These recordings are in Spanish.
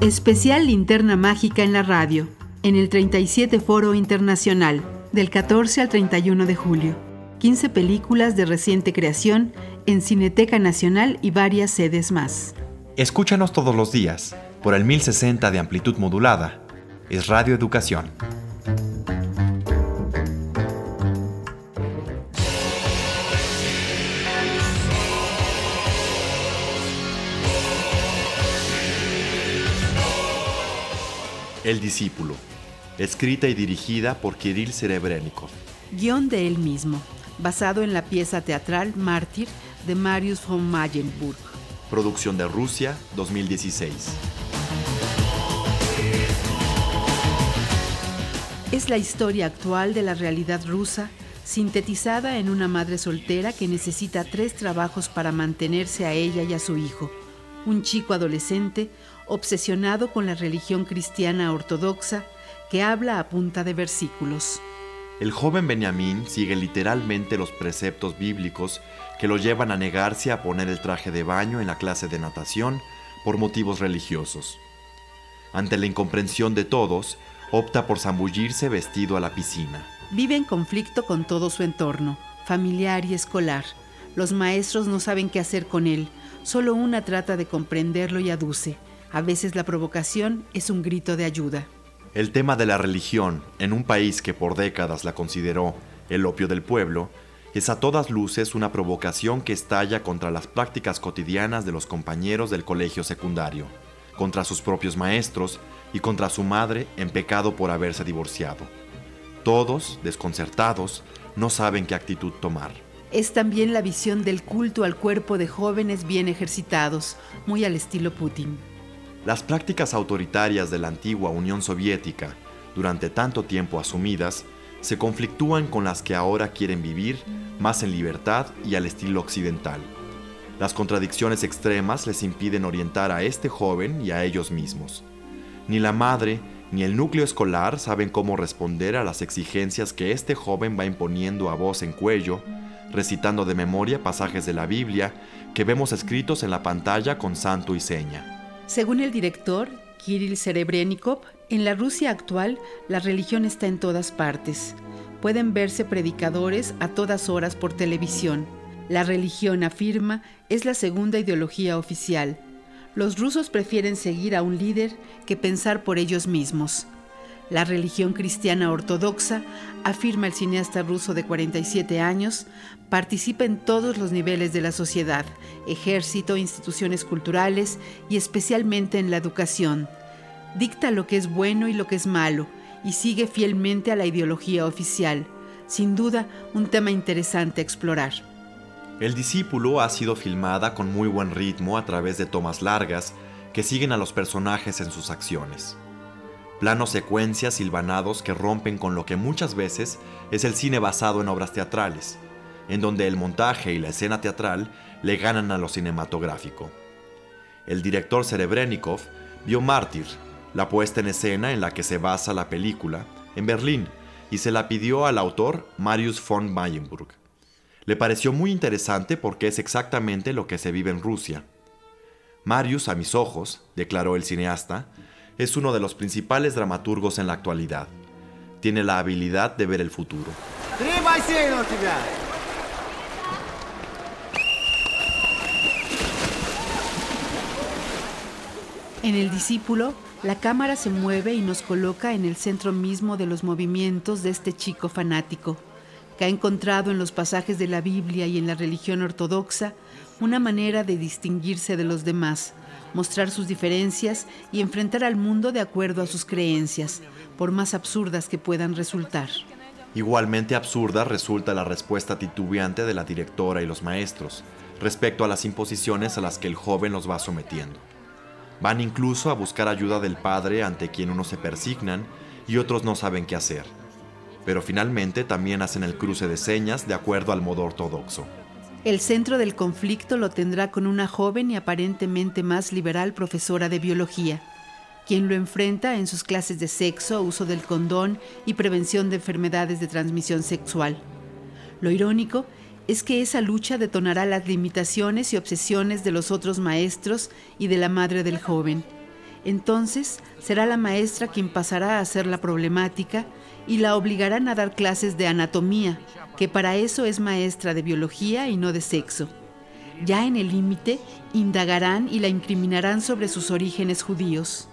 Especial Linterna Mágica en la radio, en el 37 Foro Internacional, del 14 al 31 de julio. 15 películas de reciente creación en Cineteca Nacional y varias sedes más. Escúchanos todos los días por el 1060 de amplitud modulada. Es Radio Educación. El discípulo, escrita y dirigida por Kirill Serebrennikov. Guión de él mismo, basado en la pieza teatral Mártir de Marius von Mayenburg. Producción de Rusia 2016. Es la historia actual de la realidad rusa, sintetizada en una madre soltera que necesita tres trabajos para mantenerse a ella y a su hijo. Un chico adolescente, obsesionado con la religión cristiana ortodoxa que habla a punta de versículos. El joven Benjamín sigue literalmente los preceptos bíblicos que lo llevan a negarse a poner el traje de baño en la clase de natación por motivos religiosos. Ante la incomprensión de todos, opta por zambullirse vestido a la piscina. Vive en conflicto con todo su entorno, familiar y escolar. Los maestros no saben qué hacer con él, solo una trata de comprenderlo y aduce. A veces la provocación es un grito de ayuda. El tema de la religión, en un país que por décadas la consideró el opio del pueblo, es a todas luces una provocación que estalla contra las prácticas cotidianas de los compañeros del colegio secundario, contra sus propios maestros y contra su madre en pecado por haberse divorciado. Todos, desconcertados, no saben qué actitud tomar. Es también la visión del culto al cuerpo de jóvenes bien ejercitados, muy al estilo Putin. Las prácticas autoritarias de la antigua Unión Soviética, durante tanto tiempo asumidas, se conflictúan con las que ahora quieren vivir más en libertad y al estilo occidental. Las contradicciones extremas les impiden orientar a este joven y a ellos mismos. Ni la madre ni el núcleo escolar saben cómo responder a las exigencias que este joven va imponiendo a voz en cuello, recitando de memoria pasajes de la Biblia que vemos escritos en la pantalla con santo y seña. Según el director, Kirill Serebrennikov, en la Rusia actual la religión está en todas partes. Pueden verse predicadores a todas horas por televisión. La religión, afirma, es la segunda ideología oficial. Los rusos prefieren seguir a un líder que pensar por ellos mismos. La religión cristiana ortodoxa, afirma el cineasta ruso de 47 años, participa en todos los niveles de la sociedad, ejército, instituciones culturales y especialmente en la educación. Dicta lo que es bueno y lo que es malo y sigue fielmente a la ideología oficial. Sin duda, un tema interesante a explorar. El discípulo ha sido filmada con muy buen ritmo a través de tomas largas que siguen a los personajes en sus acciones planos secuencias silvanados que rompen con lo que muchas veces es el cine basado en obras teatrales, en donde el montaje y la escena teatral le ganan a lo cinematográfico. El director Serebrennikov vio Mártir, la puesta en escena en la que se basa la película, en Berlín y se la pidió al autor Marius von Mayenburg. Le pareció muy interesante porque es exactamente lo que se vive en Rusia. Marius, a mis ojos, declaró el cineasta, es uno de los principales dramaturgos en la actualidad. Tiene la habilidad de ver el futuro. En el discípulo, la cámara se mueve y nos coloca en el centro mismo de los movimientos de este chico fanático, que ha encontrado en los pasajes de la Biblia y en la religión ortodoxa una manera de distinguirse de los demás, mostrar sus diferencias y enfrentar al mundo de acuerdo a sus creencias, por más absurdas que puedan resultar. Igualmente absurda resulta la respuesta titubeante de la directora y los maestros respecto a las imposiciones a las que el joven los va sometiendo. Van incluso a buscar ayuda del padre ante quien unos se persignan y otros no saben qué hacer. Pero finalmente también hacen el cruce de señas de acuerdo al modo ortodoxo. El centro del conflicto lo tendrá con una joven y aparentemente más liberal profesora de biología, quien lo enfrenta en sus clases de sexo, uso del condón y prevención de enfermedades de transmisión sexual. Lo irónico es que esa lucha detonará las limitaciones y obsesiones de los otros maestros y de la madre del joven. Entonces será la maestra quien pasará a hacer la problemática y la obligarán a dar clases de anatomía, que para eso es maestra de biología y no de sexo. Ya en el límite, indagarán y la incriminarán sobre sus orígenes judíos.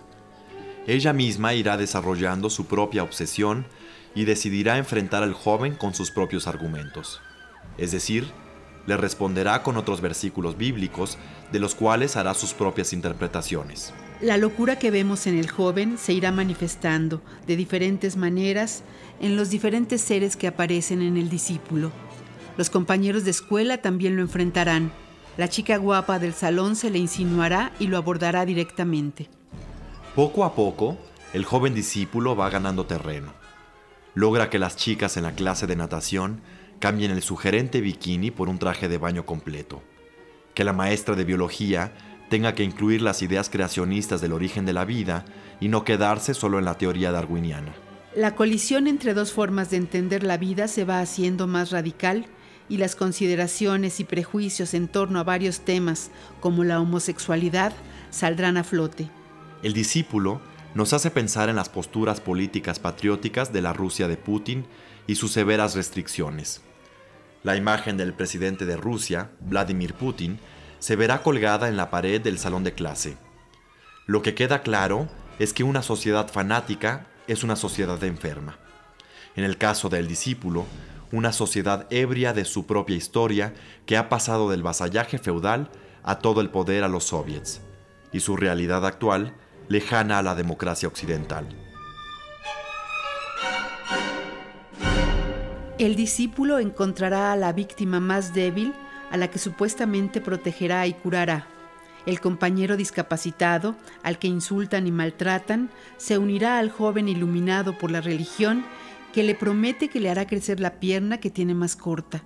Ella misma irá desarrollando su propia obsesión y decidirá enfrentar al joven con sus propios argumentos. Es decir, le responderá con otros versículos bíblicos de los cuales hará sus propias interpretaciones. La locura que vemos en el joven se irá manifestando de diferentes maneras en los diferentes seres que aparecen en el discípulo. Los compañeros de escuela también lo enfrentarán. La chica guapa del salón se le insinuará y lo abordará directamente. Poco a poco, el joven discípulo va ganando terreno. Logra que las chicas en la clase de natación cambien el sugerente bikini por un traje de baño completo. Que la maestra de biología tenga que incluir las ideas creacionistas del origen de la vida y no quedarse solo en la teoría darwiniana. La colisión entre dos formas de entender la vida se va haciendo más radical y las consideraciones y prejuicios en torno a varios temas, como la homosexualidad, saldrán a flote. El discípulo nos hace pensar en las posturas políticas patrióticas de la Rusia de Putin y sus severas restricciones. La imagen del presidente de Rusia, Vladimir Putin, se verá colgada en la pared del salón de clase. Lo que queda claro es que una sociedad fanática es una sociedad enferma. En el caso del discípulo, una sociedad ebria de su propia historia que ha pasado del vasallaje feudal a todo el poder a los soviets, y su realidad actual lejana a la democracia occidental. El discípulo encontrará a la víctima más débil a la que supuestamente protegerá y curará. El compañero discapacitado, al que insultan y maltratan, se unirá al joven iluminado por la religión que le promete que le hará crecer la pierna que tiene más corta.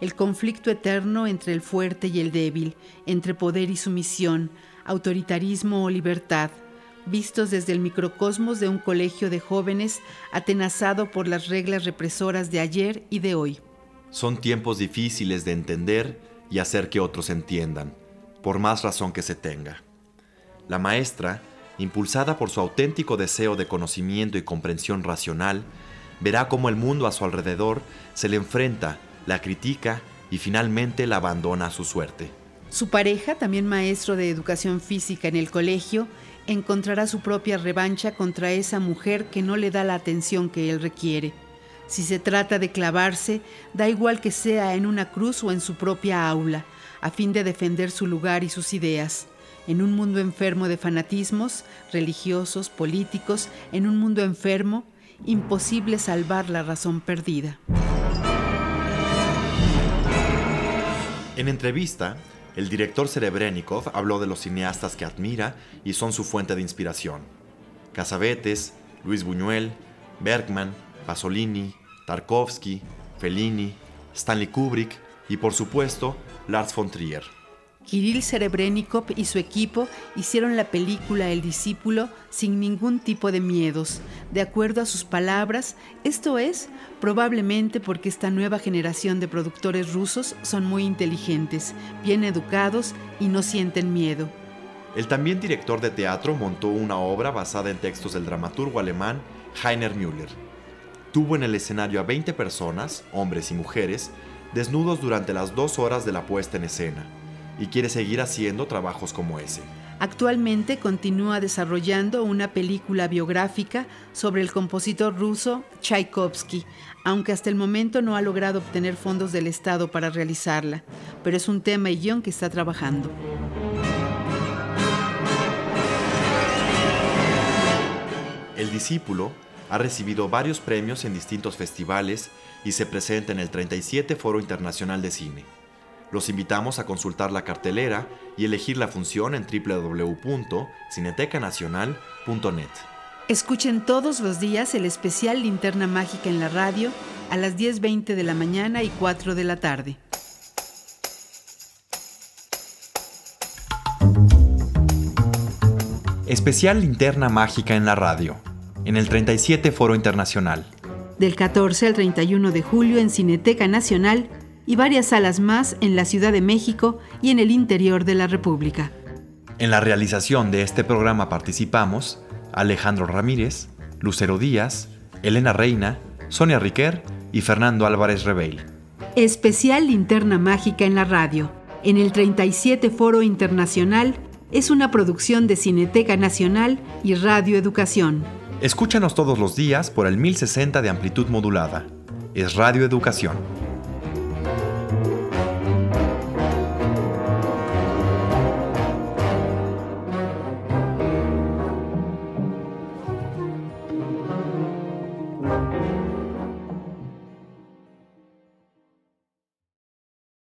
El conflicto eterno entre el fuerte y el débil, entre poder y sumisión, autoritarismo o libertad, vistos desde el microcosmos de un colegio de jóvenes atenazado por las reglas represoras de ayer y de hoy. Son tiempos difíciles de entender y hacer que otros entiendan, por más razón que se tenga. La maestra, impulsada por su auténtico deseo de conocimiento y comprensión racional, verá cómo el mundo a su alrededor se le enfrenta, la critica y finalmente la abandona a su suerte. Su pareja, también maestro de educación física en el colegio, encontrará su propia revancha contra esa mujer que no le da la atención que él requiere. Si se trata de clavarse, da igual que sea en una cruz o en su propia aula, a fin de defender su lugar y sus ideas. En un mundo enfermo de fanatismos, religiosos, políticos, en un mundo enfermo, imposible salvar la razón perdida. En entrevista, el director Serebrennikov habló de los cineastas que admira y son su fuente de inspiración. Casavetes, Luis Buñuel, Bergman, Pasolini, Tarkovsky, Fellini, Stanley Kubrick y por supuesto Lars von Trier. Kirill Serebrennikov y su equipo hicieron la película El discípulo sin ningún tipo de miedos, de acuerdo a sus palabras, esto es, probablemente porque esta nueva generación de productores rusos son muy inteligentes, bien educados y no sienten miedo. El también director de teatro montó una obra basada en textos del dramaturgo alemán Heiner Müller. Tuvo en el escenario a 20 personas, hombres y mujeres, desnudos durante las dos horas de la puesta en escena y quiere seguir haciendo trabajos como ese. Actualmente continúa desarrollando una película biográfica sobre el compositor ruso Tchaikovsky, aunque hasta el momento no ha logrado obtener fondos del Estado para realizarla, pero es un tema y guion que está trabajando. El discípulo ha recibido varios premios en distintos festivales y se presenta en el 37 Foro Internacional de Cine. Los invitamos a consultar la cartelera y elegir la función en www.cinetecanacional.net. Escuchen todos los días el especial Linterna Mágica en la radio a las 10.20 de la mañana y 4 de la tarde. Especial Linterna Mágica en la radio, en el 37 Foro Internacional. Del 14 al 31 de julio en Cineteca Nacional y varias salas más en la Ciudad de México y en el interior de la República. En la realización de este programa participamos Alejandro Ramírez, Lucero Díaz, Elena Reina, Sonia Riquer y Fernando Álvarez Rebeil. Especial Linterna Mágica en la radio, en el 37 Foro Internacional, es una producción de Cineteca Nacional y Radio Educación. Escúchanos todos los días por el 1060 de amplitud modulada. Es Radio Educación.